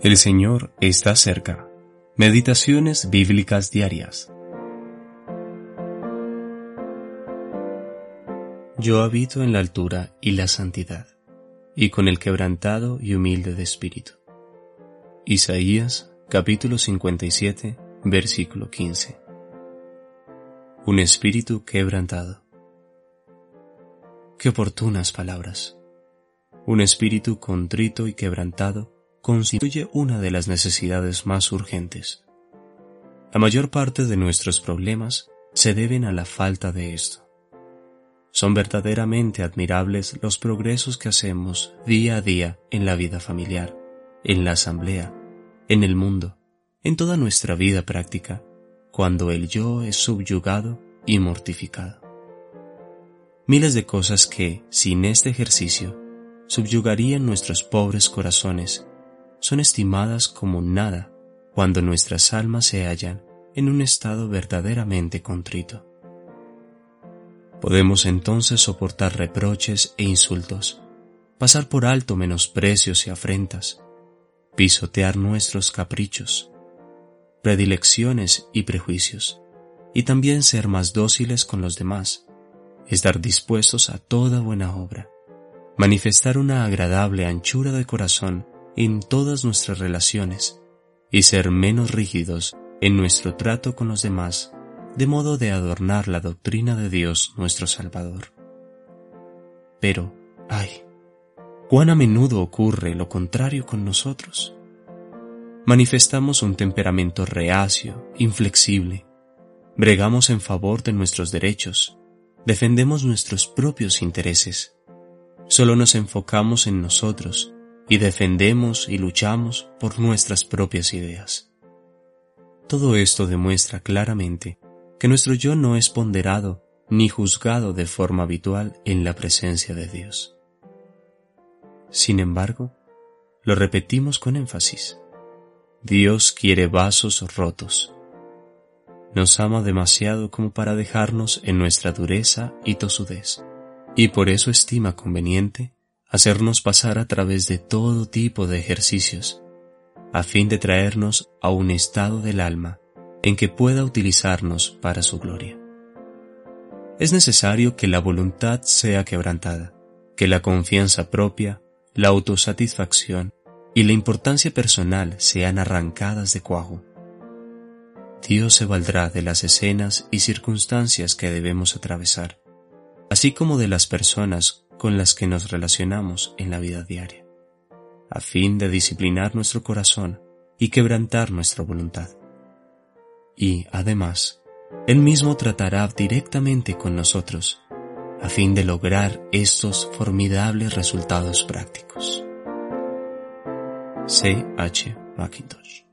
El Señor está cerca. Meditaciones bíblicas diarias. Yo habito en la altura y la santidad, y con el quebrantado y humilde de espíritu. Isaías capítulo 57, versículo 15. Un espíritu quebrantado. Qué oportunas palabras. Un espíritu contrito y quebrantado constituye una de las necesidades más urgentes. La mayor parte de nuestros problemas se deben a la falta de esto. Son verdaderamente admirables los progresos que hacemos día a día en la vida familiar, en la asamblea, en el mundo, en toda nuestra vida práctica, cuando el yo es subyugado y mortificado. Miles de cosas que, sin este ejercicio, subyugarían nuestros pobres corazones son estimadas como nada cuando nuestras almas se hallan en un estado verdaderamente contrito. Podemos entonces soportar reproches e insultos, pasar por alto menosprecios y afrentas, pisotear nuestros caprichos, predilecciones y prejuicios, y también ser más dóciles con los demás, estar dispuestos a toda buena obra, manifestar una agradable anchura de corazón en todas nuestras relaciones y ser menos rígidos en nuestro trato con los demás, de modo de adornar la doctrina de Dios nuestro Salvador. Pero, ay, cuán a menudo ocurre lo contrario con nosotros. Manifestamos un temperamento reacio, inflexible, bregamos en favor de nuestros derechos, defendemos nuestros propios intereses, solo nos enfocamos en nosotros y defendemos y luchamos por nuestras propias ideas. Todo esto demuestra claramente que nuestro yo no es ponderado ni juzgado de forma habitual en la presencia de Dios. Sin embargo, lo repetimos con énfasis. Dios quiere vasos rotos. Nos ama demasiado como para dejarnos en nuestra dureza y tosudez, y por eso estima conveniente hacernos pasar a través de todo tipo de ejercicios, a fin de traernos a un estado del alma en que pueda utilizarnos para su gloria. Es necesario que la voluntad sea quebrantada, que la confianza propia, la autosatisfacción y la importancia personal sean arrancadas de cuajo. Dios se valdrá de las escenas y circunstancias que debemos atravesar, así como de las personas con las que nos relacionamos en la vida diaria, a fin de disciplinar nuestro corazón y quebrantar nuestra voluntad. Y, además, Él mismo tratará directamente con nosotros, a fin de lograr estos formidables resultados prácticos. C. H. McIntosh